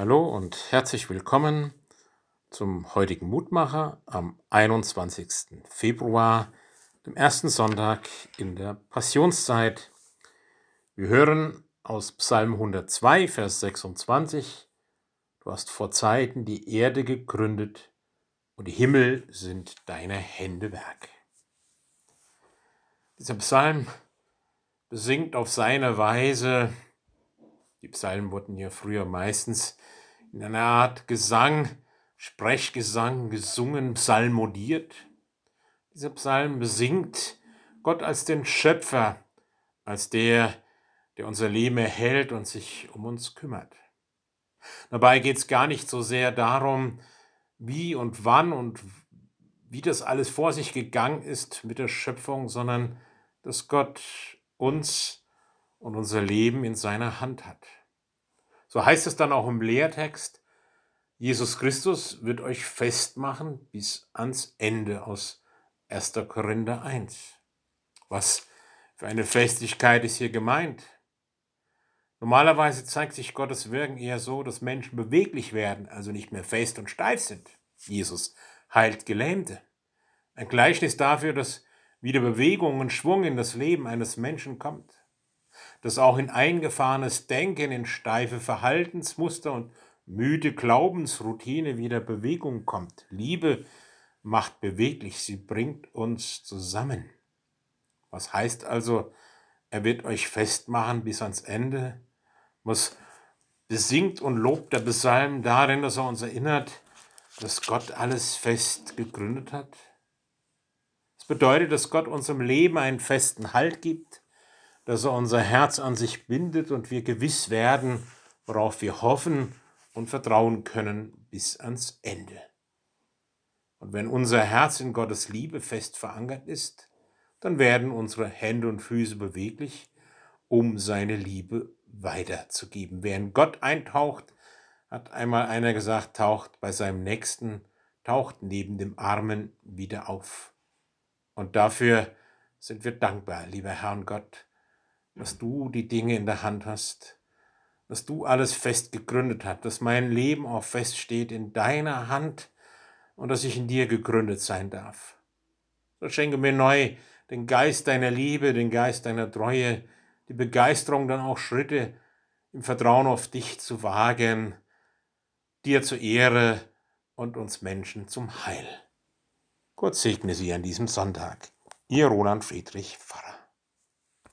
Hallo und herzlich willkommen zum heutigen Mutmacher am 21. Februar, dem ersten Sonntag in der Passionszeit. Wir hören aus Psalm 102, Vers 26, Du hast vor Zeiten die Erde gegründet und die Himmel sind deine Hände Werk. Dieser Psalm besingt auf seine Weise die Psalmen wurden ja früher meistens in einer Art Gesang, Sprechgesang gesungen, psalmodiert. Dieser Psalm besingt Gott als den Schöpfer, als der, der unser Leben erhält und sich um uns kümmert. Dabei geht es gar nicht so sehr darum, wie und wann und wie das alles vor sich gegangen ist mit der Schöpfung, sondern dass Gott uns und unser Leben in seiner Hand hat. So heißt es dann auch im Lehrtext, Jesus Christus wird euch festmachen bis ans Ende aus 1. Korinther 1. Was für eine Festigkeit ist hier gemeint? Normalerweise zeigt sich Gottes Wirken eher so, dass Menschen beweglich werden, also nicht mehr fest und steif sind. Jesus heilt Gelähmte. Ein Gleichnis dafür, dass wieder Bewegung und Schwung in das Leben eines Menschen kommt dass auch in eingefahrenes Denken, in steife Verhaltensmuster und müde Glaubensroutine wieder Bewegung kommt. Liebe macht beweglich, sie bringt uns zusammen. Was heißt also, er wird euch festmachen bis ans Ende? Was besingt und lobt der Psalm darin, dass er uns erinnert, dass Gott alles fest gegründet hat? Es bedeutet, dass Gott unserem Leben einen festen Halt gibt, dass er unser Herz an sich bindet und wir gewiss werden, worauf wir hoffen und vertrauen können bis ans Ende. Und wenn unser Herz in Gottes Liebe fest verankert ist, dann werden unsere Hände und Füße beweglich, um seine Liebe weiterzugeben. Wer in Gott eintaucht, hat einmal einer gesagt, taucht bei seinem Nächsten, taucht neben dem Armen wieder auf. Und dafür sind wir dankbar, lieber Herr und Gott, dass du die Dinge in der Hand hast, dass du alles fest gegründet hast, dass mein Leben auch feststeht in deiner Hand und dass ich in dir gegründet sein darf. So schenke mir neu den Geist deiner Liebe, den Geist deiner Treue, die Begeisterung, dann auch Schritte im Vertrauen auf dich zu wagen, dir zur Ehre und uns Menschen zum Heil. Gott segne Sie an diesem Sonntag. Ihr Roland Friedrich Pfarrer.